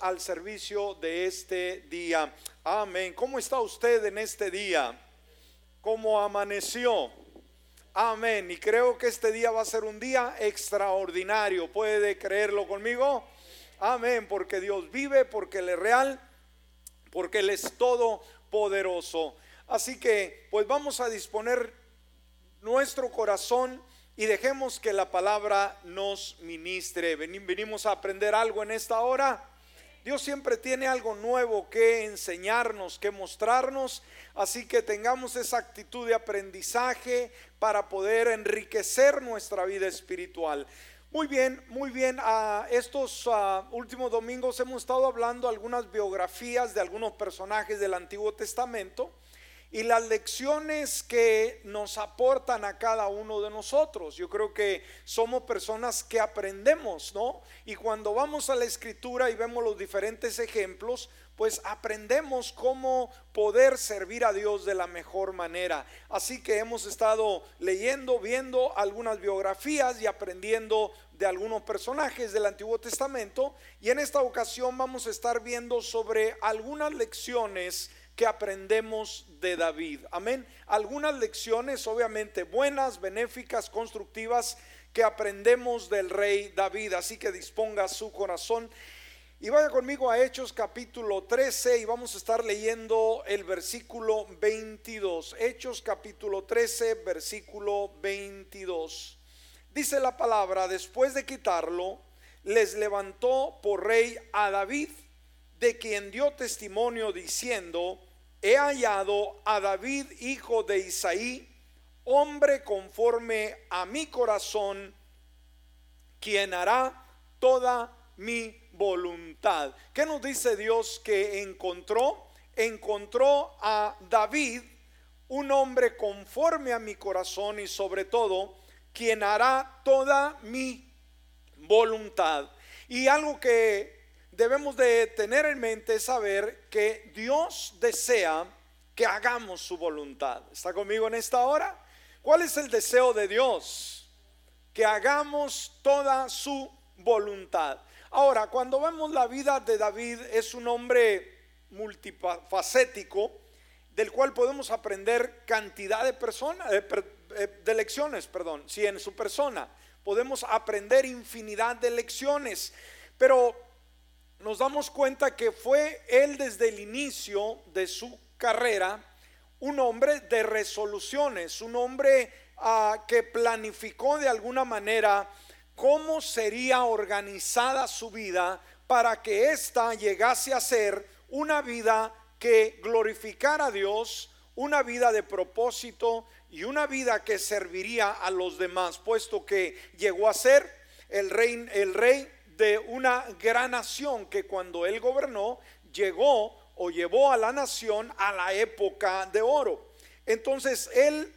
al servicio de este día. Amén. ¿Cómo está usted en este día? ¿Cómo amaneció? Amén. Y creo que este día va a ser un día extraordinario. ¿Puede creerlo conmigo? Amén. Porque Dios vive, porque Él es real, porque Él es todopoderoso. Así que, pues vamos a disponer nuestro corazón y dejemos que la palabra nos ministre. Venimos a aprender algo en esta hora. Dios siempre tiene algo nuevo que enseñarnos, que mostrarnos, así que tengamos esa actitud de aprendizaje para poder enriquecer nuestra vida espiritual. Muy bien, muy bien. A estos ah, últimos domingos hemos estado hablando algunas biografías de algunos personajes del Antiguo Testamento y las lecciones que nos aportan a cada uno de nosotros. Yo creo que somos personas que aprendemos, ¿no? Y cuando vamos a la escritura y vemos los diferentes ejemplos, pues aprendemos cómo poder servir a Dios de la mejor manera. Así que hemos estado leyendo, viendo algunas biografías y aprendiendo de algunos personajes del Antiguo Testamento. Y en esta ocasión vamos a estar viendo sobre algunas lecciones que aprendemos de David. Amén. Algunas lecciones obviamente buenas, benéficas, constructivas que aprendemos del rey David. Así que disponga su corazón. Y vaya conmigo a Hechos capítulo 13 y vamos a estar leyendo el versículo 22. Hechos capítulo 13, versículo 22. Dice la palabra, después de quitarlo, les levantó por rey a David de quien dio testimonio diciendo, he hallado a David, hijo de Isaí, hombre conforme a mi corazón, quien hará toda mi voluntad. ¿Qué nos dice Dios que encontró? Encontró a David, un hombre conforme a mi corazón y sobre todo, quien hará toda mi voluntad. Y algo que debemos de tener en mente saber que Dios desea que hagamos su voluntad. ¿Está conmigo en esta hora? ¿Cuál es el deseo de Dios? Que hagamos toda su voluntad. Ahora, cuando vemos la vida de David, es un hombre multifacético del cual podemos aprender cantidad de personas, de, eh, de lecciones, perdón, si en su persona podemos aprender infinidad de lecciones, pero nos damos cuenta que fue él desde el inicio de su carrera un hombre de resoluciones, un hombre ah, que planificó de alguna manera cómo sería organizada su vida para que ésta llegase a ser una vida que glorificara a Dios, una vida de propósito y una vida que serviría a los demás, puesto que llegó a ser el rey, el rey de una gran nación que cuando él gobernó llegó o llevó a la nación a la época de oro. Entonces él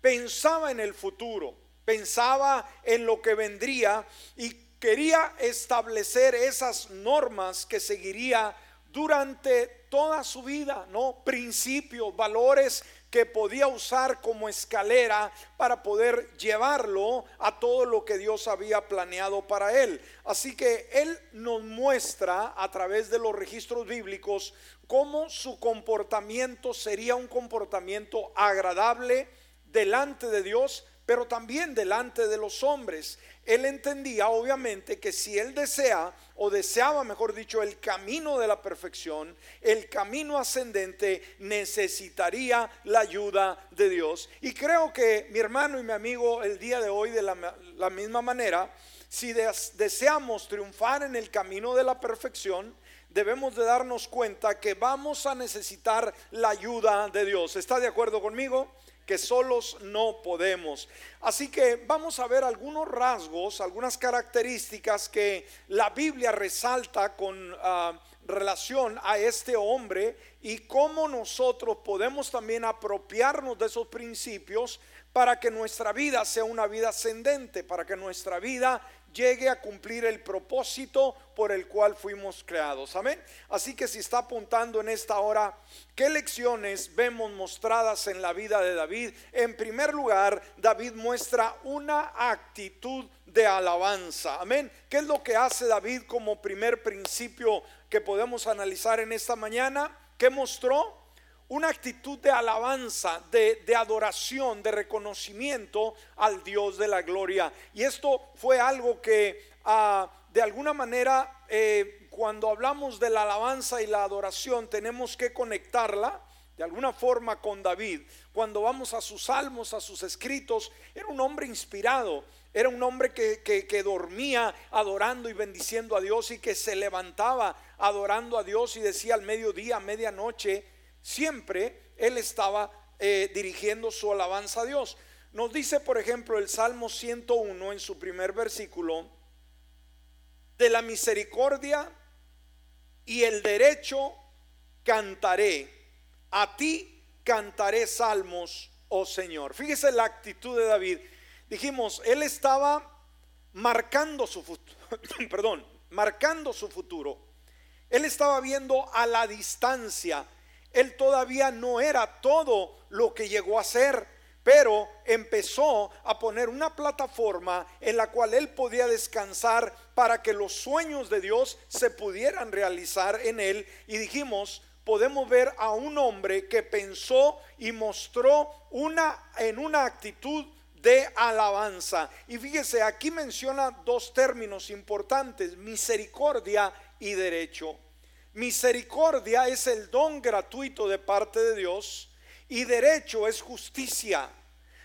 pensaba en el futuro, pensaba en lo que vendría y quería establecer esas normas que seguiría durante toda su vida, ¿no? Principios, valores que podía usar como escalera para poder llevarlo a todo lo que Dios había planeado para él. Así que él nos muestra a través de los registros bíblicos cómo su comportamiento sería un comportamiento agradable delante de Dios, pero también delante de los hombres él entendía obviamente que si él desea, o deseaba, mejor dicho, el camino de la perfección, el camino ascendente, necesitaría la ayuda de Dios. Y creo que mi hermano y mi amigo el día de hoy, de la, misma manera, si deseamos triunfar en el camino de la perfección, debemos de darnos cuenta que vamos a necesitar la ayuda de Dios. ¿Está de acuerdo conmigo? Que solos no podemos. Así que vamos a ver algunos rasgos, algunas características que la Biblia resalta con ah, relación a este hombre y cómo nosotros podemos también apropiarnos de esos principios para que nuestra vida sea una vida ascendente, para que nuestra vida llegue a cumplir el propósito por el cual fuimos creados. Amén. Así que si está apuntando en esta hora, ¿qué lecciones vemos mostradas en la vida de David? En primer lugar, David muestra una actitud de alabanza. Amén. ¿Qué es lo que hace David como primer principio que podemos analizar en esta mañana, que mostró una actitud de alabanza, de, adoración, de reconocimiento al Dios de la gloria. Y esto fue algo que ah, de alguna manera eh, cuando hablamos de la alabanza y la adoración tenemos que conectarla de alguna forma con David. Cuando vamos a sus salmos, a sus escritos, era un hombre inspirado. Era un hombre que, que, dormía adorando y bendiciendo a Dios y que se levantaba adorando a Dios y decía al mediodía, a medianoche, siempre él estaba eh, dirigiendo su alabanza a Dios. Nos dice, por ejemplo, el Salmo 101 en su primer versículo, de la misericordia y el derecho cantaré, a ti cantaré salmos, oh Señor. Fíjese la actitud de David. Dijimos, él estaba marcando su futuro, perdón, marcando su futuro. Él estaba viendo a la distancia él todavía no era todo lo que llegó a ser, pero empezó a poner una plataforma en la cual él podía descansar para que los sueños de Dios se pudieran realizar en él. Y dijimos, podemos ver a un hombre que pensó y mostró una en una actitud de alabanza. Y fíjese, aquí menciona dos términos importantes, misericordia y derecho. Misericordia es el don gratuito de parte de Dios y derecho es justicia.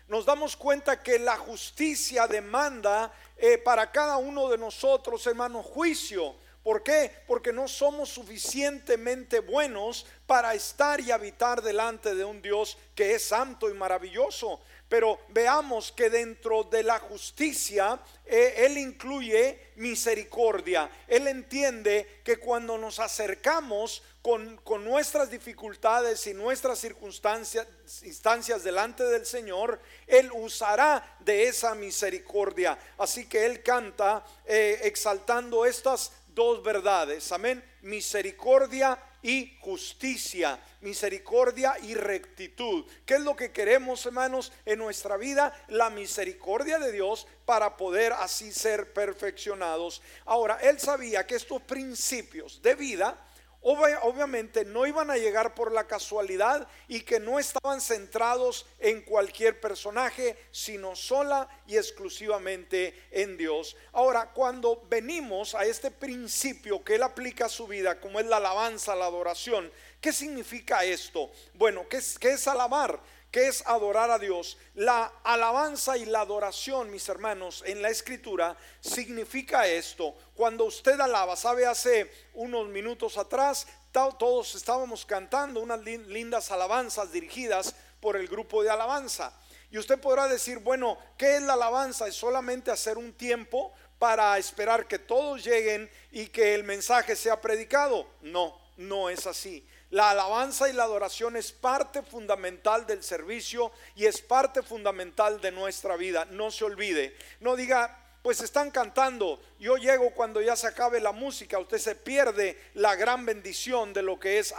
Nos damos cuenta que la justicia demanda eh, para cada uno de nosotros, hermano, juicio. ¿Por qué? Porque no somos suficientemente buenos para estar y habitar delante de un Dios que es santo y maravilloso. Pero veamos que dentro de la justicia eh, Él incluye misericordia. Él entiende que cuando nos acercamos con, nuestras dificultades y nuestras circunstancias instancias delante del Señor, Él usará de esa misericordia. Así que Él canta eh, exaltando estas dos verdades. Amén. Misericordia y justicia, misericordia y rectitud. ¿Qué es lo que queremos, hermanos, en nuestra vida? La misericordia de Dios para poder así ser perfeccionados. Ahora, él sabía que estos principios de vida obviamente no iban a llegar por la casualidad y que no estaban centrados en cualquier personaje, sino sola y exclusivamente en Dios. Ahora, cuando venimos a este principio que él aplica a su vida, como es la alabanza, la adoración, ¿qué significa esto? Bueno, ¿qué es, qué es alabar? ¿Qué es adorar a Dios? La alabanza y la adoración, mis hermanos, en la escritura significa esto. Cuando usted alaba, sabe, hace unos minutos atrás, todos estábamos cantando unas lindas alabanzas dirigidas por el grupo de alabanza. Y usted podrá decir, bueno, ¿qué es la alabanza? ¿Es solamente hacer un tiempo para esperar que todos lleguen y que el mensaje sea predicado? No, no es así. La alabanza y la adoración es parte fundamental del servicio y es parte fundamental de nuestra vida. No se olvide. No diga, pues están cantando, yo llego cuando ya se acabe la música, usted se pierde la gran bendición de lo que es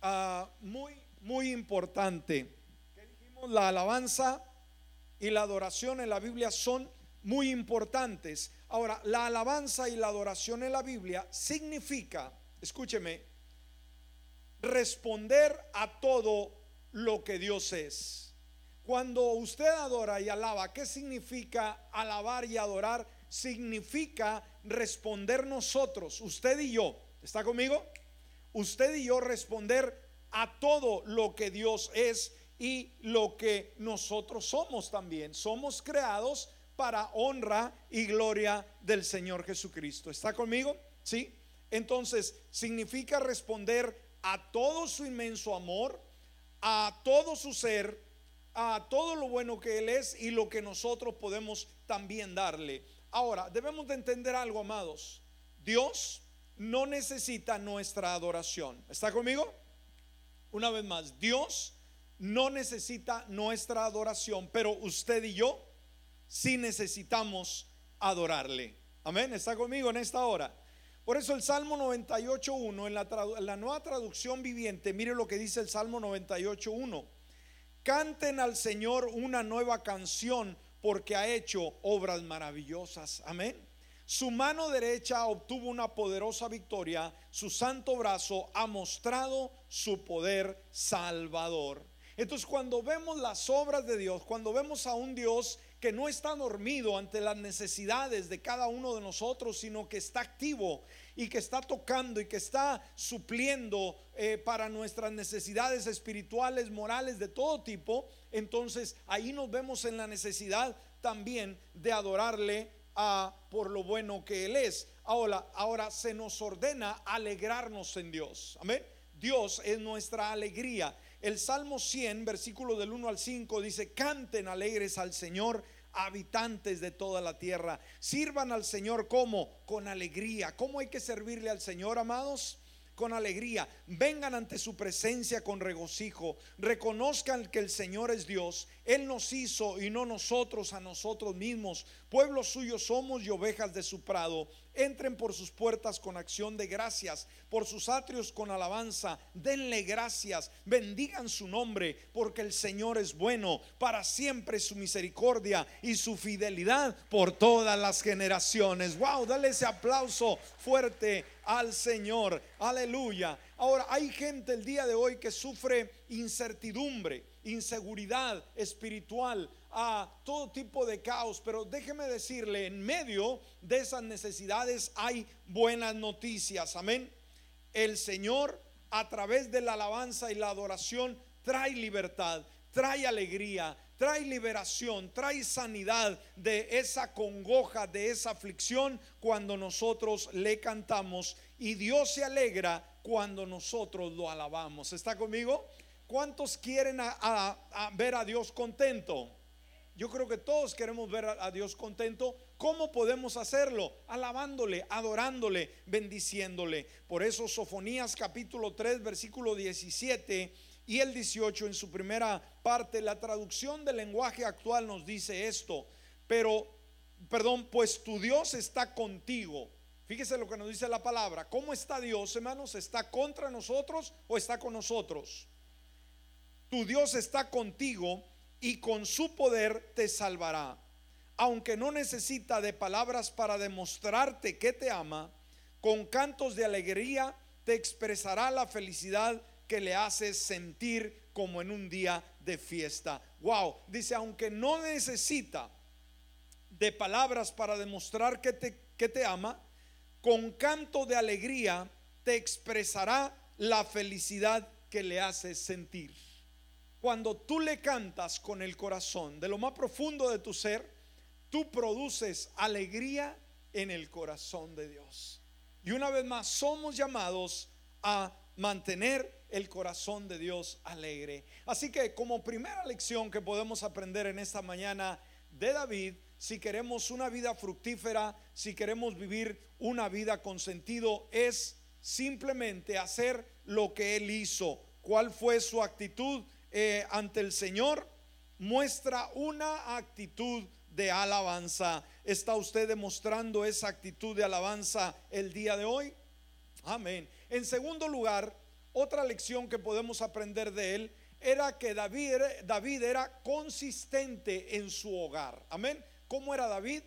ah, muy, muy importante la alabanza y la adoración en la Biblia son muy importantes. Ahora, la alabanza y la adoración en la Biblia significa, escúcheme, responder a todo lo que Dios es. Cuando usted adora y alaba, ¿qué significa alabar y adorar? Significa responder nosotros, usted y yo. ¿Está conmigo? Usted y yo responder a todo lo que Dios es y lo que nosotros somos también. Somos creados para honra y gloria del Señor Jesucristo. ¿Está conmigo? ¿Sí? Entonces, significa responder a todo su inmenso amor, a todo su ser, a todo lo bueno que Él es y lo que nosotros podemos también darle. Ahora, debemos de entender algo, amados. Dios no necesita nuestra adoración. ¿Está conmigo? Una vez más, Dios no necesita nuestra adoración, pero usted y yo sí necesitamos adorarle. Amén, está conmigo en esta hora. Por eso el Salmo 98.1 en la, en la nueva traducción viviente, mire lo que dice el Salmo 98.1. Canten al Señor una nueva canción porque ha hecho obras maravillosas. Amén. Su mano derecha obtuvo una poderosa victoria, su santo brazo ha mostrado su poder salvador. Entonces cuando vemos las obras de Dios, cuando vemos a un Dios que no está dormido ante las necesidades de cada uno de nosotros, sino que está activo y que está tocando y que está supliendo eh, para nuestras necesidades espirituales, morales, de todo tipo, entonces ahí nos vemos en la necesidad también de adorarle por lo bueno que Él es. Ahora, ahora se nos ordena alegrarnos en Dios. Amén. Dios es nuestra alegría. El Salmo 100, versículo del 1 al 5 dice, canten alegres al Señor habitantes de toda la tierra. Sirvan al Señor como con alegría. ¿Cómo hay que servirle al Señor, amados? Con alegría, vengan ante su presencia con regocijo, reconozcan que el Señor es Dios, Él nos hizo y no nosotros a nosotros mismos, pueblo suyo somos y ovejas de su prado. Entren por sus puertas con acción de gracias, por sus atrios con alabanza. Denle gracias, bendigan su nombre, porque el Señor es bueno. Para siempre su misericordia y su fidelidad por todas las generaciones. Wow, dale ese aplauso fuerte al Señor. Aleluya. Ahora, hay gente el día de hoy que sufre incertidumbre, inseguridad espiritual, a todo tipo de caos, pero déjeme decirle, en medio de esas necesidades hay buenas noticias, amén. El Señor a través de la alabanza y la adoración trae libertad, trae alegría, trae liberación, trae sanidad de esa congoja, de esa aflicción cuando nosotros le cantamos y Dios se alegra cuando nosotros lo alabamos. ¿Está conmigo? ¿Cuántos quieren ver a Dios contento? Yo creo que todos queremos ver a, Dios contento. ¿Cómo podemos hacerlo? Alabándole, adorándole, bendiciéndole. Por eso Sofonías capítulo 3, versículo 17 y el 18 en su primera parte, la traducción del lenguaje actual nos dice esto. Pero, perdón, pues tu Dios está contigo. Fíjese lo que nos dice la palabra. ¿Cómo está Dios, hermanos? ¿Está contra nosotros o está con nosotros? Tu Dios está contigo y con su poder te salvará. Aunque no necesita de palabras para demostrarte que te ama, con cantos de alegría te expresará la felicidad que le haces sentir como en un día de fiesta. Wow, dice, aunque no necesita de palabras para demostrar que te, que te ama, con canto de alegría te expresará la felicidad que le haces sentir. Cuando tú le cantas con el corazón, de lo más profundo de tu ser, tú produces alegría en el corazón de Dios. Y una vez más, somos llamados a mantener el corazón de Dios alegre. Así que como primera lección que podemos aprender en esta mañana de David, si queremos una vida fructífera, si queremos vivir una vida con sentido, es simplemente hacer lo que él hizo. ¿Cuál fue su actitud? Eh, ante el Señor muestra una actitud de alabanza. ¿Está usted demostrando esa actitud de alabanza el día de hoy? Amén. En segundo lugar, otra lección que podemos aprender de él era que David, David era consistente en su hogar. Amén. ¿Cómo era David?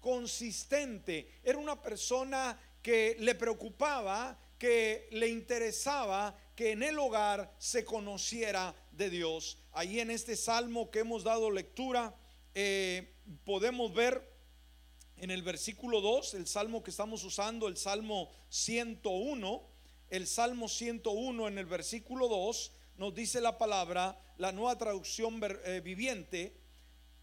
Consistente. Era una persona que le preocupaba, que le interesaba que en el hogar se conociera de Dios. Ahí en este salmo que hemos dado lectura, eh, podemos ver en el versículo 2, el salmo que estamos usando, el salmo 101, el salmo 101 en el versículo 2, nos dice la palabra, la nueva traducción eh, viviente,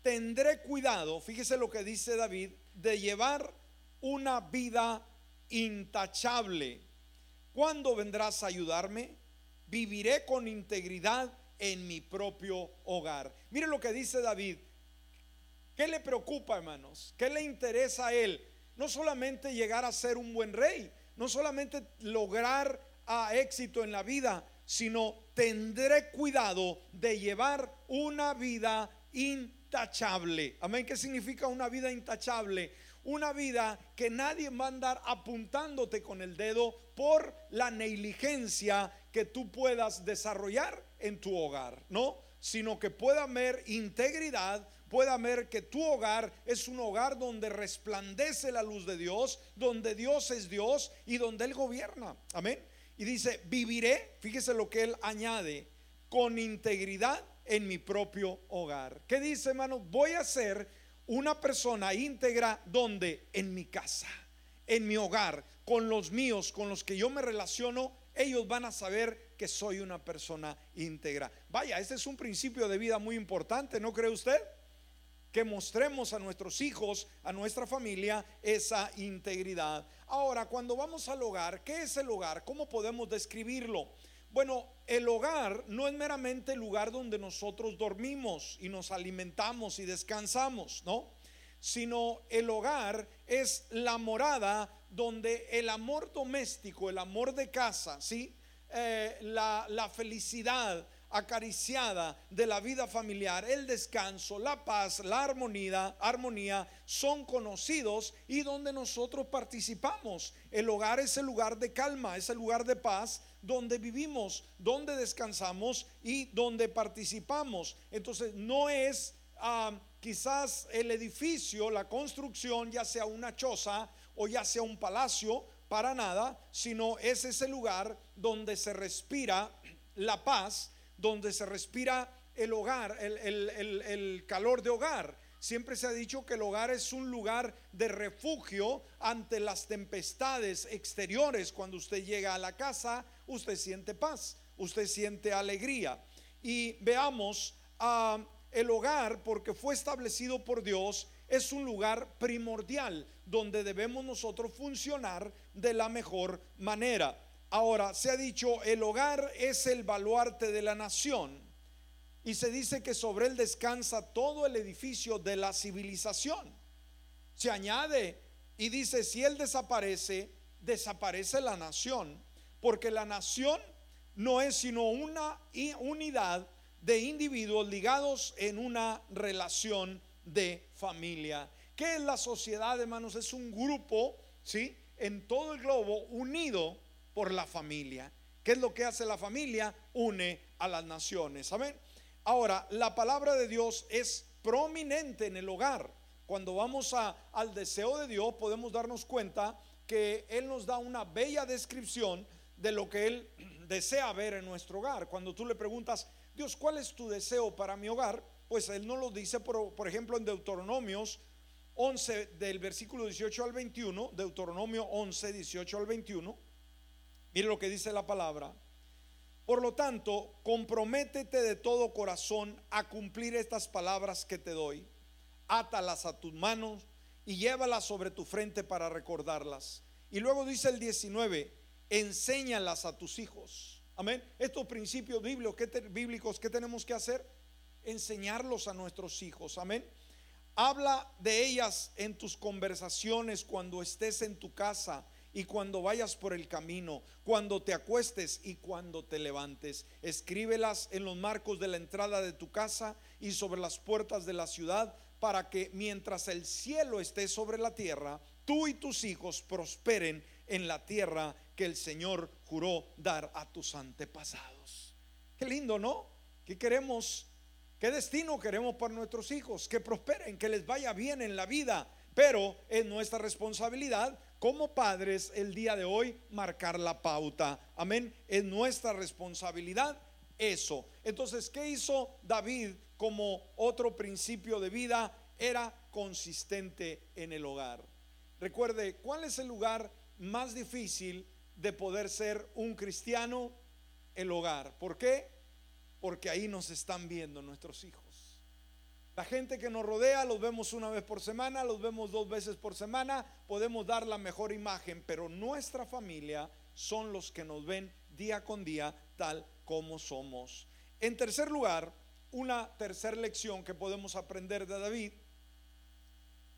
tendré cuidado, fíjese lo que dice David, de llevar una vida intachable. ¿Cuándo vendrás a ayudarme? viviré con integridad en mi propio hogar. Mire lo que dice David. ¿Qué le preocupa, hermanos? ¿Qué le interesa a él? No solamente llegar a ser un buen rey, no solamente lograr a ah, éxito en la vida, sino tendré cuidado de llevar una vida intachable. Amén. ¿Qué significa una vida intachable? una vida que nadie va a andar apuntándote con el dedo por la negligencia que tú puedas desarrollar en tu hogar, ¿no? Sino que pueda haber integridad, pueda ver que tu hogar es un hogar donde resplandece la luz de Dios, donde Dios es Dios y donde Él gobierna. Amén. Y dice, viviré, fíjese lo que Él añade, con integridad en mi propio hogar. ¿Qué dice, hermano? Voy a ser una persona íntegra donde? En mi casa, en mi hogar, con los míos, con los que yo me relaciono, ellos van a saber que soy una persona íntegra. Vaya, este es un principio de vida muy importante, ¿no cree usted? Que mostremos a nuestros hijos, a nuestra familia, esa integridad. Ahora, cuando vamos al hogar, ¿qué es el hogar? ¿Cómo podemos describirlo? Bueno, el hogar no es meramente el lugar donde nosotros dormimos y nos alimentamos y descansamos, ¿no? Sino el hogar es la morada donde el amor doméstico, el amor de casa, ¿sí? Eh, la, la felicidad, acariciada de la vida familiar, el descanso, la paz, la armonía, armonía son conocidos y donde nosotros participamos. El hogar es el lugar de calma, es el lugar de paz donde vivimos, donde descansamos y donde participamos. Entonces no es ah, quizás el edificio, la construcción, ya sea una choza o ya sea un palacio, para nada, sino es ese lugar donde se respira la paz donde se respira el hogar, el, calor de hogar. Siempre se ha dicho que el hogar es un lugar de refugio ante las tempestades exteriores. Cuando usted llega a la casa, usted siente paz, usted siente alegría. Y veamos, ah, el hogar, porque fue establecido por Dios, es un lugar primordial donde debemos nosotros funcionar de la mejor manera. Ahora, se ha dicho, el hogar es el baluarte de la nación. Y se dice que sobre él descansa todo el edificio de la civilización. Se añade y dice, si él desaparece, desaparece la nación. Porque la nación no es sino una unidad de individuos ligados en una relación de familia. ¿Qué es la sociedad, hermanos? Es un grupo, ¿sí? En todo el globo unido por la familia. ¿Qué es lo que hace la familia? Une a las naciones. Amén. Ahora, la palabra de Dios es prominente en el hogar. Cuando vamos al deseo de Dios, podemos darnos cuenta que Él nos da una bella descripción de lo que Él desea ver en nuestro hogar. Cuando tú le preguntas, Dios, ¿cuál es tu deseo para mi hogar? Pues Él no lo dice, por, por ejemplo, en Deuteronomios 11, del versículo 18 al 21, Deuteronomio 11, 18 al 21. Mire lo que dice la palabra. Por lo tanto, comprométete de todo corazón a cumplir estas palabras que te doy. Átalas a tus manos y llévalas sobre tu frente para recordarlas. Y luego dice el 19, enséñalas a tus hijos. Amén. Estos principios bíblicos, ¿qué, bíblicos, ¿qué tenemos que hacer? Enseñarlos a nuestros hijos. Amén. Habla de ellas en tus conversaciones cuando estés en tu casa y cuando vayas por el camino, cuando te acuestes y cuando te levantes. Escríbelas en los marcos de la entrada de tu casa y sobre las puertas de la ciudad, para que mientras el cielo esté sobre la tierra, tú y tus hijos prosperen en la tierra que el Señor juró dar a tus antepasados. Qué lindo, ¿no? ¿Qué queremos? ¿Qué destino queremos para nuestros hijos? Que prosperen, que les vaya bien en la vida. Pero es nuestra responsabilidad como padres el día de hoy marcar la pauta. Amén. Es nuestra responsabilidad eso. Entonces, ¿qué hizo David como otro principio de vida? Era consistente en el hogar. Recuerde, ¿cuál es el lugar más difícil de poder ser un cristiano? El hogar. ¿Por qué? Porque ahí nos están viendo nuestros hijos. La gente que nos rodea los vemos una vez por semana, los vemos dos veces por semana, podemos dar la mejor imagen, pero nuestra familia son los que nos ven día con día tal como somos. En tercer lugar, una tercera lección que podemos aprender de David.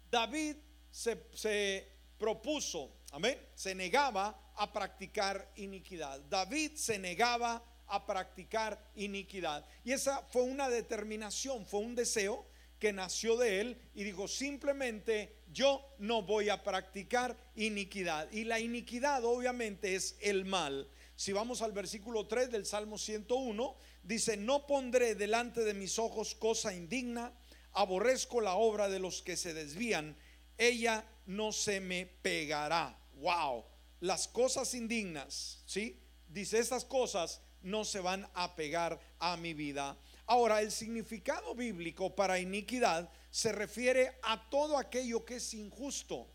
David se, se propuso, amén, se negaba a practicar iniquidad. David se negaba a practicar iniquidad. Y esa fue una determinación, fue un deseo que nació de él y dijo simplemente yo no voy a practicar iniquidad. Y la iniquidad obviamente es el mal. Si vamos al versículo 3 del Salmo 101, dice, no pondré delante de mis ojos cosa indigna, aborrezco la obra de los que se desvían, ella no se me pegará. Wow, las cosas indignas, ¿sí? Dice, estas cosas no se van a pegar a mi vida. Ahora, el significado bíblico para iniquidad se refiere a todo aquello que es injusto,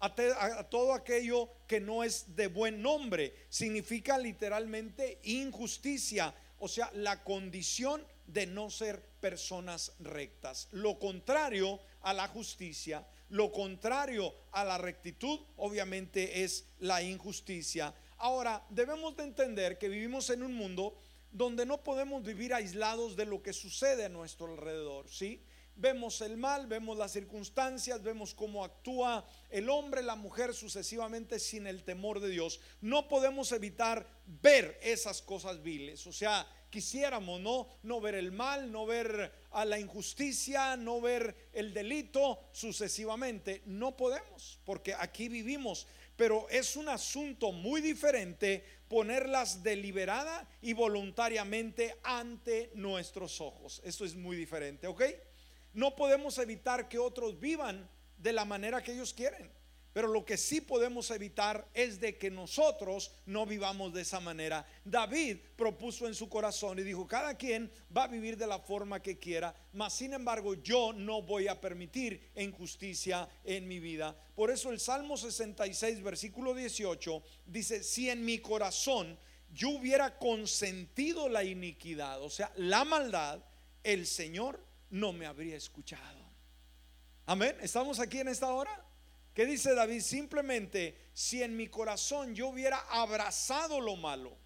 a, todo aquello que no es de buen nombre. Significa literalmente injusticia, o sea, la condición de no ser personas rectas. Lo contrario a la justicia, lo contrario a la rectitud, obviamente es la injusticia. Ahora, debemos de entender que vivimos en un mundo donde no podemos vivir aislados de lo que sucede a nuestro alrededor, ¿sí? Vemos el mal, vemos las circunstancias, vemos cómo actúa el hombre, la mujer sucesivamente sin el temor de Dios. No podemos evitar ver esas cosas viles. O sea, quisiéramos no no ver el mal, no ver a la injusticia, no ver el delito sucesivamente. No podemos, porque aquí vivimos pero es un asunto muy diferente ponerlas deliberada y voluntariamente ante nuestros ojos. Esto es muy diferente, ¿ok? No podemos evitar que otros vivan de la manera que ellos quieren. Pero lo que sí podemos evitar es de que nosotros no vivamos de esa manera. David propuso en su corazón y dijo, cada quien va a vivir de la forma que quiera, mas sin embargo yo no voy a permitir injusticia en mi vida. Por eso el Salmo 66, versículo 18, dice, si en mi corazón yo hubiera consentido la iniquidad, o sea, la maldad, el Señor no me habría escuchado. Amén. ¿Estamos aquí en esta hora? ¿Qué dice David? Simplemente, si en mi corazón yo hubiera abrazado lo malo,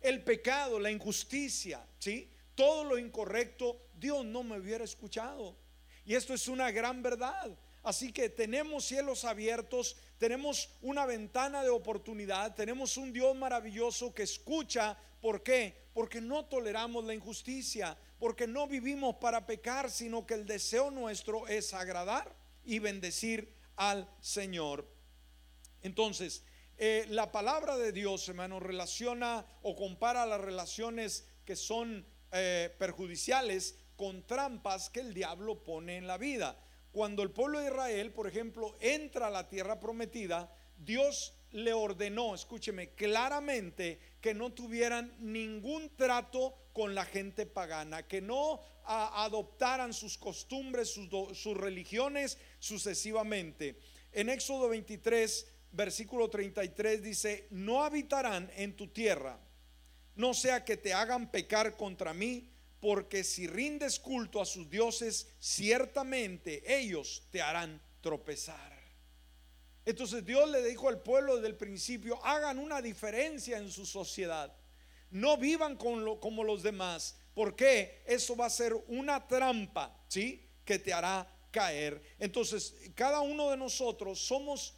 el pecado, la injusticia, ¿sí? Todo lo incorrecto, Dios no me hubiera escuchado. Y esto es una gran verdad. Así que tenemos cielos abiertos, tenemos una ventana de oportunidad, tenemos un Dios maravilloso que escucha. ¿Por qué? Porque no toleramos la injusticia, porque no vivimos para pecar, sino que el deseo nuestro es agradar y bendecir al Señor. Entonces, eh, la palabra de Dios, hermano, relaciona o compara las relaciones que son eh, perjudiciales con trampas que el diablo pone en la vida. Cuando el pueblo de Israel, por ejemplo, entra a la tierra prometida, Dios le ordenó, escúcheme, claramente que no tuvieran ningún trato con la gente pagana, que no adoptaran sus costumbres, sus religiones sucesivamente. En Éxodo 23, versículo 33 dice, no habitarán en tu tierra, no sea que te hagan pecar contra mí, porque si rindes culto a sus dioses, ciertamente ellos te harán tropezar. Entonces Dios le dijo al pueblo desde el principio, hagan una diferencia en su sociedad. No vivan como los demás, porque eso va a ser una trampa, ¿sí? Que te hará caer. Entonces, cada uno de nosotros somos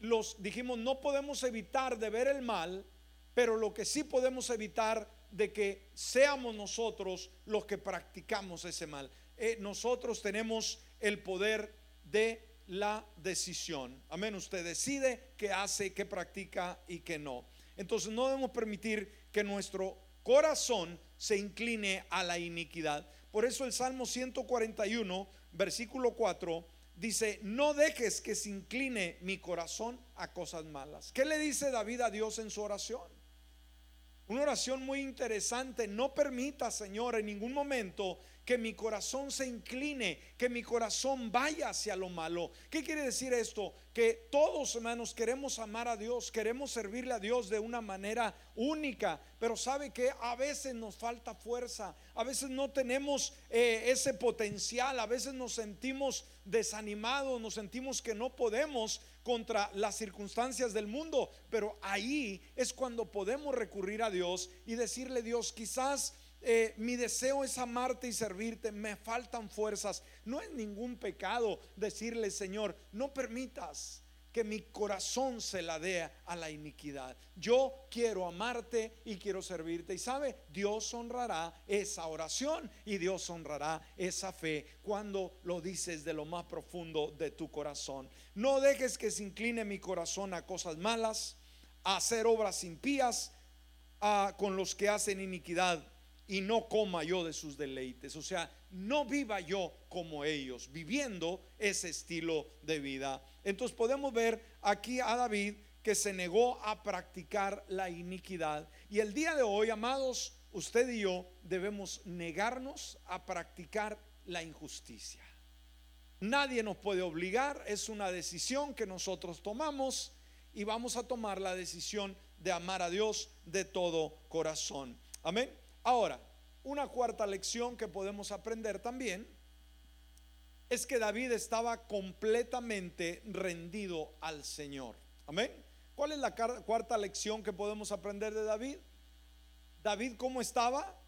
los, dijimos, no podemos evitar de ver el mal, pero lo que sí podemos evitar de que seamos nosotros los que practicamos ese mal. Eh, nosotros tenemos el poder de la decisión. Amén. Usted decide qué hace, qué practica y qué no. Entonces no debemos permitir que nuestro corazón se incline a la iniquidad. Por eso el Salmo 141, versículo 4, dice, no dejes que se incline mi corazón a cosas malas. ¿Qué le dice David a Dios en su oración? Una oración muy interesante. No permita, Señor, en ningún momento que mi corazón se incline, que mi corazón vaya hacia lo malo. ¿Qué quiere decir esto? Que todos, hermanos, queremos amar a Dios, queremos servirle a Dios de una manera única, pero sabe que a veces nos falta fuerza, a veces no tenemos eh, ese potencial, a veces nos sentimos desanimados, nos sentimos que no podemos contra las circunstancias del mundo, pero ahí es cuando podemos recurrir a Dios y decirle, Dios, quizás eh, mi deseo es amarte y servirte, me faltan fuerzas. No es ningún pecado decirle, Señor, no permitas que mi corazón se la dé a la iniquidad. Yo quiero amarte y quiero servirte. Y sabe, Dios honrará esa oración y Dios honrará esa fe cuando lo dices de lo más profundo de tu corazón. No dejes que se incline mi corazón a cosas malas, a hacer obras impías, a, con los que hacen iniquidad y no coma yo de sus deleites. O sea, no viva yo como ellos, viviendo ese estilo de vida. Entonces podemos ver aquí a David que se negó a practicar la iniquidad. Y el día de hoy, amados, usted y yo debemos negarnos a practicar la injusticia. Nadie nos puede obligar, es una decisión que nosotros tomamos y vamos a tomar la decisión de amar a Dios de todo corazón. Amén. Ahora, una cuarta lección que podemos aprender también es que David estaba completamente rendido al Señor. Amén. ¿Cuál es la cuarta lección que podemos aprender de David? David, ¿cómo estaba?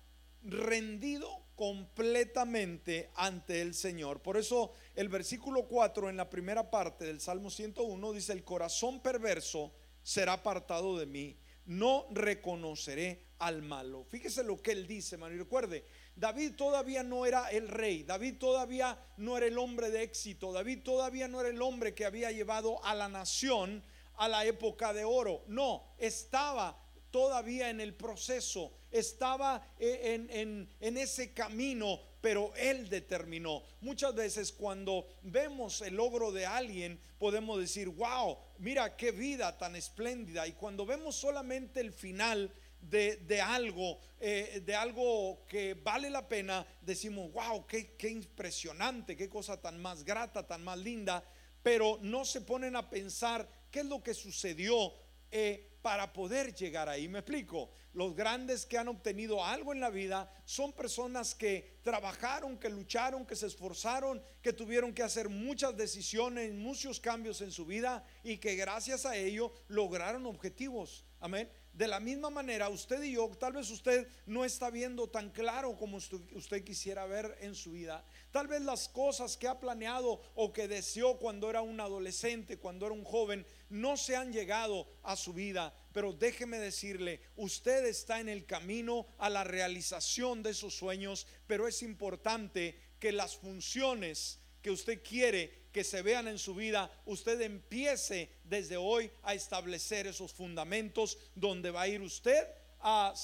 Rendido completamente ante el Señor. Por eso el versículo 4 en la primera parte del Salmo 101 dice, el corazón perverso será apartado de mí, no reconoceré al malo. Fíjese lo que él dice, hermano. Recuerde, David todavía no era el rey, David todavía no era el hombre de éxito, David todavía no era el hombre que había llevado a la nación a la época de oro. No, estaba todavía en el proceso, estaba en, en, en ese camino, pero él determinó. Muchas veces cuando vemos el logro de alguien, podemos decir, wow, mira qué vida tan espléndida. Y cuando vemos solamente el final, de, algo, eh, de algo que vale la pena, decimos, wow, qué, qué impresionante, qué cosa tan más grata, tan más linda, pero no se ponen a pensar qué es lo que sucedió eh, para poder llegar ahí. Me explico. Los grandes que han obtenido algo en la vida son personas que trabajaron, que lucharon, que se esforzaron, que tuvieron que hacer muchas decisiones, muchos cambios en su vida y que gracias a ello lograron objetivos. Amén. De la misma manera, usted y yo, tal vez usted no está viendo tan claro como usted quisiera ver en su vida. Tal vez las cosas que ha planeado o que deseó cuando era un adolescente, cuando era un joven, no se han llegado a su vida. Pero déjeme decirle, usted está en el camino a la realización de esos sueños, pero es importante que las funciones que usted quiere que se vean en su vida, usted empiece desde hoy a establecer esos fundamentos donde va a ir usted a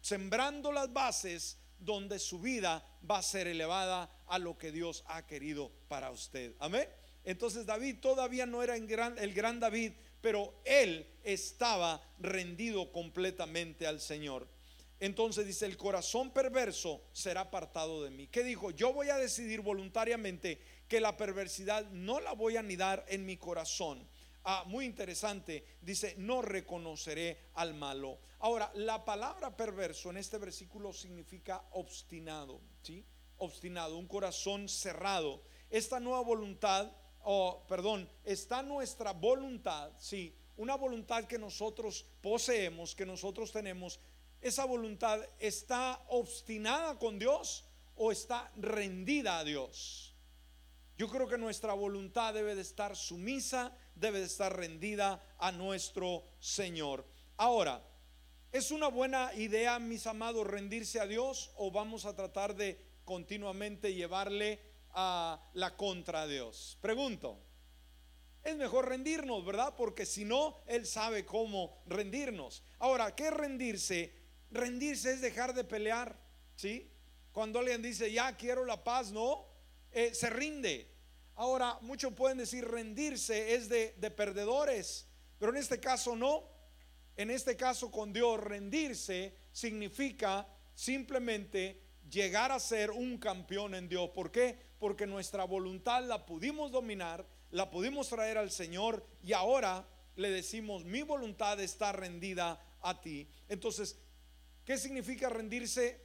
sembrando las bases donde su vida va a ser elevada a lo que Dios ha querido para usted. Amén. Entonces David todavía no era el gran, David, pero él estaba rendido completamente al Señor. Entonces dice, el corazón perverso será apartado de mí. ¿Qué dijo? Yo voy a decidir voluntariamente que la perversidad no la voy a anidar en mi corazón. Ah, muy interesante, dice, no reconoceré al malo. Ahora, la palabra perverso en este versículo significa obstinado, ¿sí? Obstinado, un corazón cerrado. Esta nueva voluntad, o perdón, está nuestra voluntad, sí, una voluntad que nosotros poseemos, que nosotros tenemos, esa voluntad está obstinada con Dios o está rendida a Dios. Yo creo que nuestra voluntad debe de estar sumisa, debe de estar rendida a nuestro Señor. Ahora, ¿es una buena idea, mis amados, rendirse a Dios o vamos a tratar de continuamente llevarle a la contra a Dios? Pregunto. Es mejor rendirnos, ¿verdad? Porque si no, Él sabe cómo rendirnos. Ahora, ¿qué es rendirse? Rendirse es dejar de pelear, ¿sí? Cuando alguien dice, ya quiero la paz, no, eh, se rinde. Ahora, muchos pueden decir rendirse es de, de perdedores, pero en este caso no. En este caso con Dios, rendirse significa simplemente llegar a ser un campeón en Dios. ¿Por qué? Porque nuestra voluntad la pudimos dominar, la pudimos traer al Señor y ahora le decimos, mi voluntad está rendida a ti. Entonces, ¿qué significa rendirse?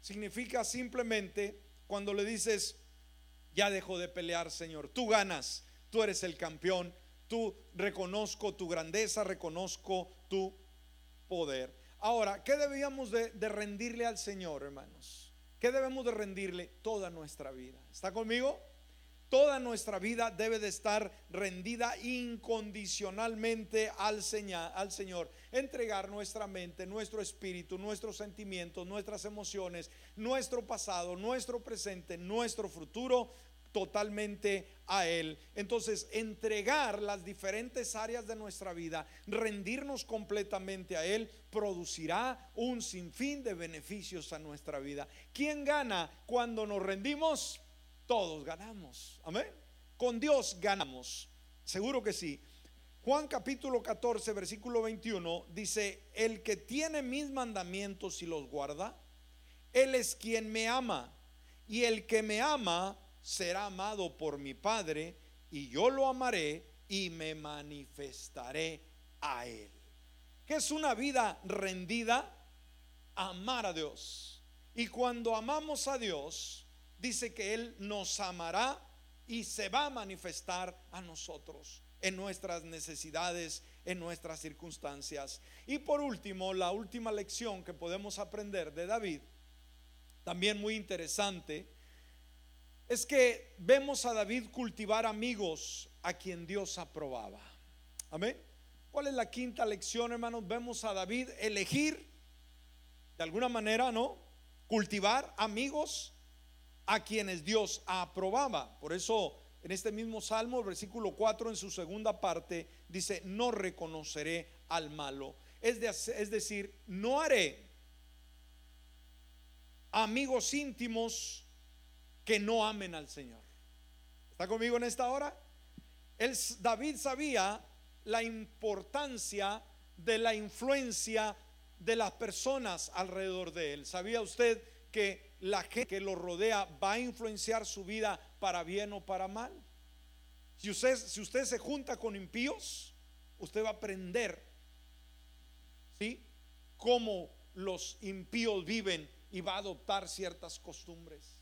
Significa simplemente cuando le dices, ya dejo de pelear, Señor. Tú ganas, tú eres el campeón, tú reconozco tu grandeza, reconozco tu poder. Ahora, ¿qué debíamos de, rendirle al Señor, hermanos? ¿Qué debemos de rendirle toda nuestra vida? ¿Está conmigo? Toda nuestra vida debe de estar rendida incondicionalmente al, Señor. Entregar nuestra mente, nuestro espíritu, nuestros sentimientos, nuestras emociones, nuestro pasado, nuestro presente, nuestro futuro totalmente a Él. Entonces, entregar las diferentes áreas de nuestra vida, rendirnos completamente a Él, producirá un sinfín de beneficios a nuestra vida. ¿Quién gana cuando nos rendimos? Todos ganamos. Amén. Con Dios ganamos. Seguro que sí. Juan capítulo 14, versículo 21 dice, el que tiene mis mandamientos y los guarda, Él es quien me ama. Y el que me ama será amado por mi Padre, y yo lo amaré y me manifestaré a Él. ¿Qué es una vida rendida? Amar a Dios. Y cuando amamos a Dios, dice que Él nos amará y se va a manifestar a nosotros en nuestras necesidades, en nuestras circunstancias. Y por último, la última lección que podemos aprender de David, también muy interesante, es que vemos a David cultivar amigos a quien Dios aprobaba. Amén. ¿Cuál es la quinta lección, hermanos? Vemos a David elegir, de alguna manera, ¿no? Cultivar amigos a quienes Dios aprobaba. Por eso, en este mismo salmo, versículo 4, en su segunda parte, dice, no reconoceré al malo. Es, es decir, no haré amigos íntimos que no amen al Señor. ¿Está conmigo en esta hora? David sabía la importancia de la influencia de las personas alrededor de él. ¿Sabía usted que la gente que lo rodea va a influenciar su vida para bien o para mal? Si usted, si usted se junta con impíos, usted va a aprender ¿sí? cómo los impíos viven y va a adoptar ciertas costumbres.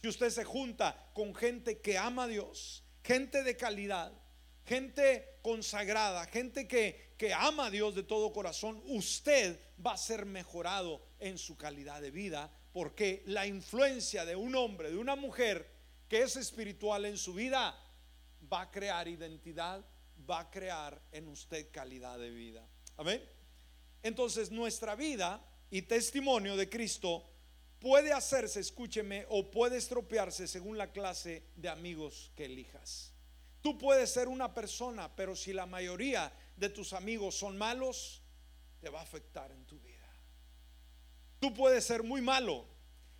Si usted se junta con gente que ama a Dios, gente de calidad, gente consagrada, gente que, que ama a Dios de todo corazón, usted va a ser mejorado en su calidad de vida, porque la influencia de un hombre, de una mujer que es espiritual en su vida, va a crear identidad, va a crear en usted calidad de vida. Amén. Entonces nuestra vida y testimonio de Cristo puede hacerse, escúcheme, o puede estropearse según la clase de amigos que elijas. Tú puedes ser una persona, pero si la mayoría de tus amigos son malos, te va a afectar en tu vida. Tú puedes ser muy malo,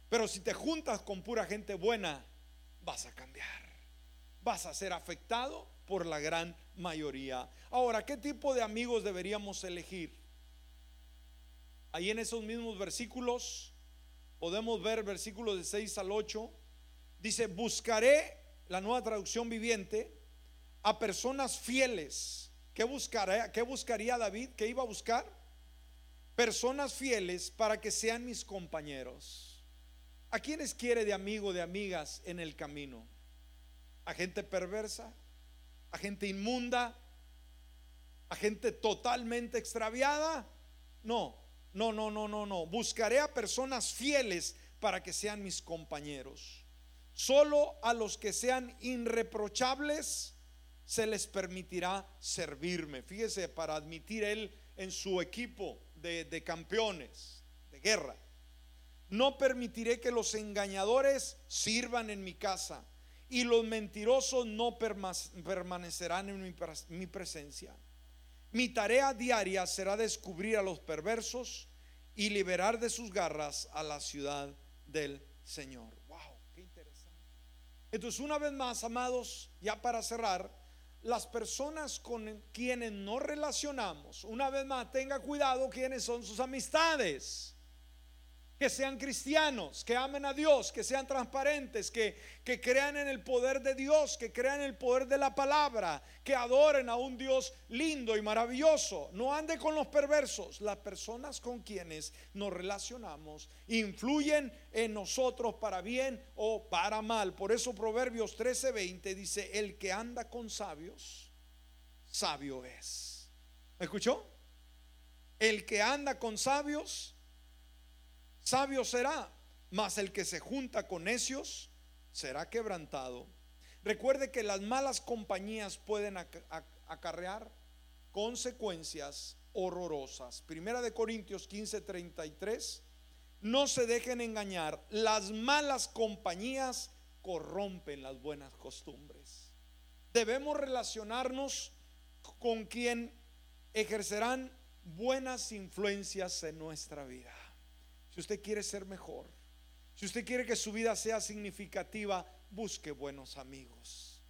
pero si te juntas con pura gente buena, vas a cambiar. Vas a ser afectado por la gran mayoría. Ahora, ¿qué tipo de amigos deberíamos elegir? Ahí en esos mismos versículos podemos ver versículos de 6 al 8, dice, buscaré, la nueva traducción viviente, a personas fieles. ¿Qué, buscaré, ¿Qué buscaría David? ¿Qué iba a buscar? Personas fieles para que sean mis compañeros. ¿A quiénes quiere de amigo, de amigas en el camino? ¿A gente perversa? ¿A gente inmunda? ¿A gente totalmente extraviada? No, no, no, no, no, no. Buscaré a personas fieles para que sean mis compañeros. Solo a los que sean irreprochables se les permitirá servirme. Fíjese, para admitir él en su equipo de, campeones de guerra. No permitiré que los engañadores sirvan en mi casa y los mentirosos no permanecerán en mi presencia. Mi tarea diaria será descubrir a los perversos y liberar de sus garras a la ciudad del Señor. Wow, qué interesante. Entonces, una vez más, amados, ya para cerrar, las personas con quienes nos relacionamos, una vez más, tenga cuidado quiénes son sus amistades que sean cristianos, que amen a Dios, que sean transparentes, que, que crean en el poder de Dios, que crean en el poder de la palabra, que adoren a un Dios lindo y maravilloso. No ande con los perversos. Las personas con quienes nos relacionamos influyen en nosotros para bien o para mal. Por eso Proverbios 13:20 dice, el que anda con sabios, sabio es. ¿Escuchó? El que anda con sabios, sabio será, mas el que se junta con necios será quebrantado. Recuerde que las malas compañías pueden acarrear consecuencias horrorosas. Primera de Corintios 15:33. No se dejen engañar, las malas compañías corrompen las buenas costumbres. Debemos relacionarnos con quien ejercerán buenas influencias en nuestra vida. Si usted quiere ser mejor, si usted quiere que su vida sea significativa, busque buenos amigos,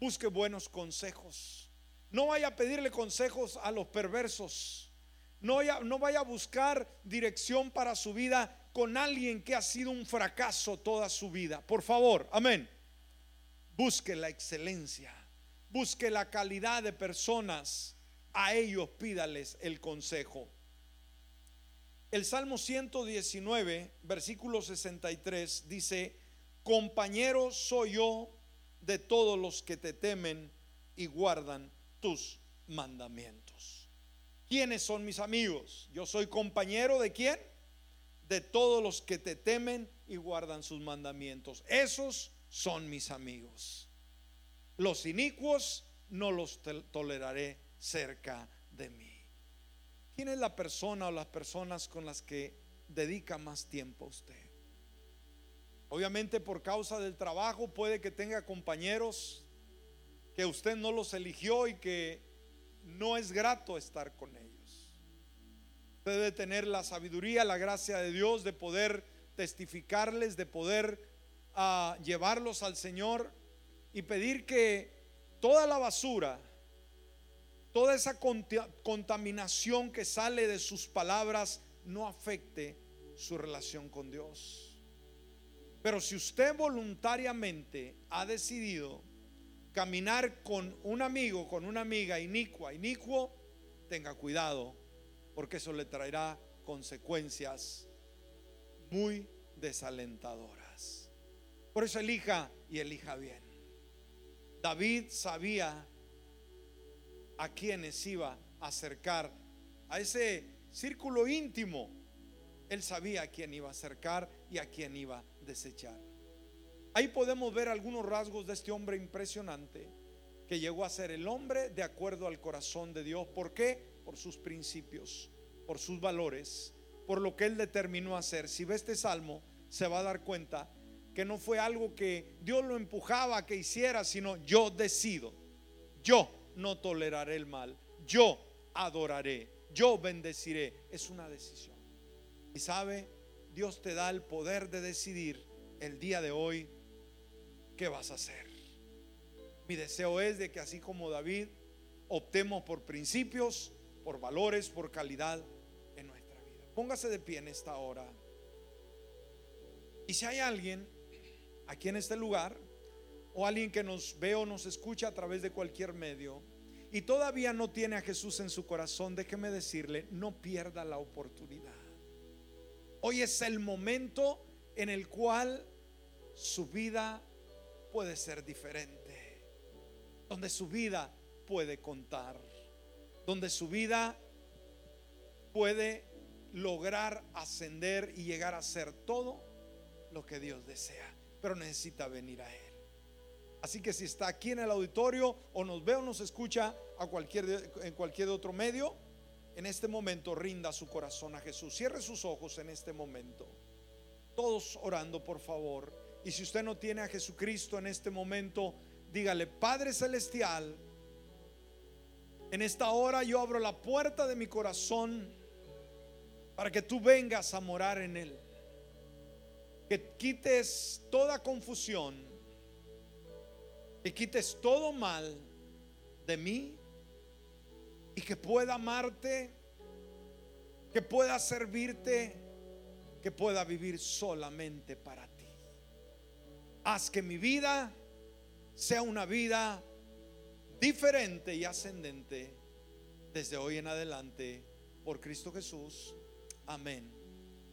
busque buenos consejos. No vaya a pedirle consejos a los perversos. No vaya, no vaya a buscar dirección para su vida con alguien que ha sido un fracaso toda su vida. Por favor, amén. Busque la excelencia, busque la calidad de personas. A ellos pídales el consejo. El Salmo 119, versículo 63 dice, compañero soy yo de todos los que te temen y guardan tus mandamientos. ¿Quiénes son mis amigos? Yo soy compañero de quién? De todos los que te temen y guardan sus mandamientos. Esos son mis amigos. Los inicuos no los toleraré cerca de mí. ¿Quién la persona o las personas con las que dedica más tiempo a usted? Obviamente por causa del trabajo puede que tenga compañeros que usted no los eligió y que no es grato estar con ellos. Usted debe tener la sabiduría, la gracia de Dios de poder testificarles, de poder ah, llevarlos al Señor y pedir que toda la basura, toda esa contaminación que sale de sus palabras no afecte su relación con Dios. Pero si usted voluntariamente ha decidido caminar con un amigo, con una amiga inicua, inicuo, tenga cuidado, porque eso le traerá consecuencias muy desalentadoras. Por eso elija y elija bien. David sabía a quienes iba a acercar a ese círculo íntimo. Él sabía a quién iba a acercar y a quién iba a desechar. Ahí podemos ver algunos rasgos de este hombre impresionante que llegó a ser el hombre de acuerdo al corazón de Dios. ¿Por qué? Por sus principios, por sus valores, por lo que él determinó hacer. Si ve este salmo, se va a dar cuenta que no fue algo que Dios lo empujaba a que hiciera, sino yo decido. Yo no toleraré el mal. Yo adoraré. Yo bendeciré. Es una decisión. Y sabe, Dios te da el poder de decidir el día de hoy ¿qué vas a hacer? Mi deseo es de que así como David, optemos por principios, por valores, por calidad en nuestra vida. Póngase de pie en esta hora. Y si hay alguien aquí en este lugar, o alguien que nos ve o nos escucha a través de cualquier medio, y todavía no tiene a Jesús en su corazón, déjeme decirle, no pierda la oportunidad. Hoy es el momento en el cual su vida puede ser diferente, donde su vida puede contar, donde su vida puede lograr ascender y llegar a ser todo lo que Dios desea, pero necesita venir a Él. Así que si está aquí en el auditorio o nos ve o nos escucha a cualquier, en cualquier otro medio, en este momento rinda su corazón a Jesús. Cierre sus ojos en este momento. Todos orando, por favor. Y si usted no tiene a Jesucristo en este momento, dígale, Padre Celestial, en esta hora yo abro la puerta de mi corazón para que tú vengas a morar en él. Que quites toda confusión, que quites todo mal de mí y que pueda amarte, que pueda servirte, que pueda vivir solamente para ti. Haz que mi vida sea una vida diferente y ascendente desde hoy en adelante por Cristo Jesús. Amén.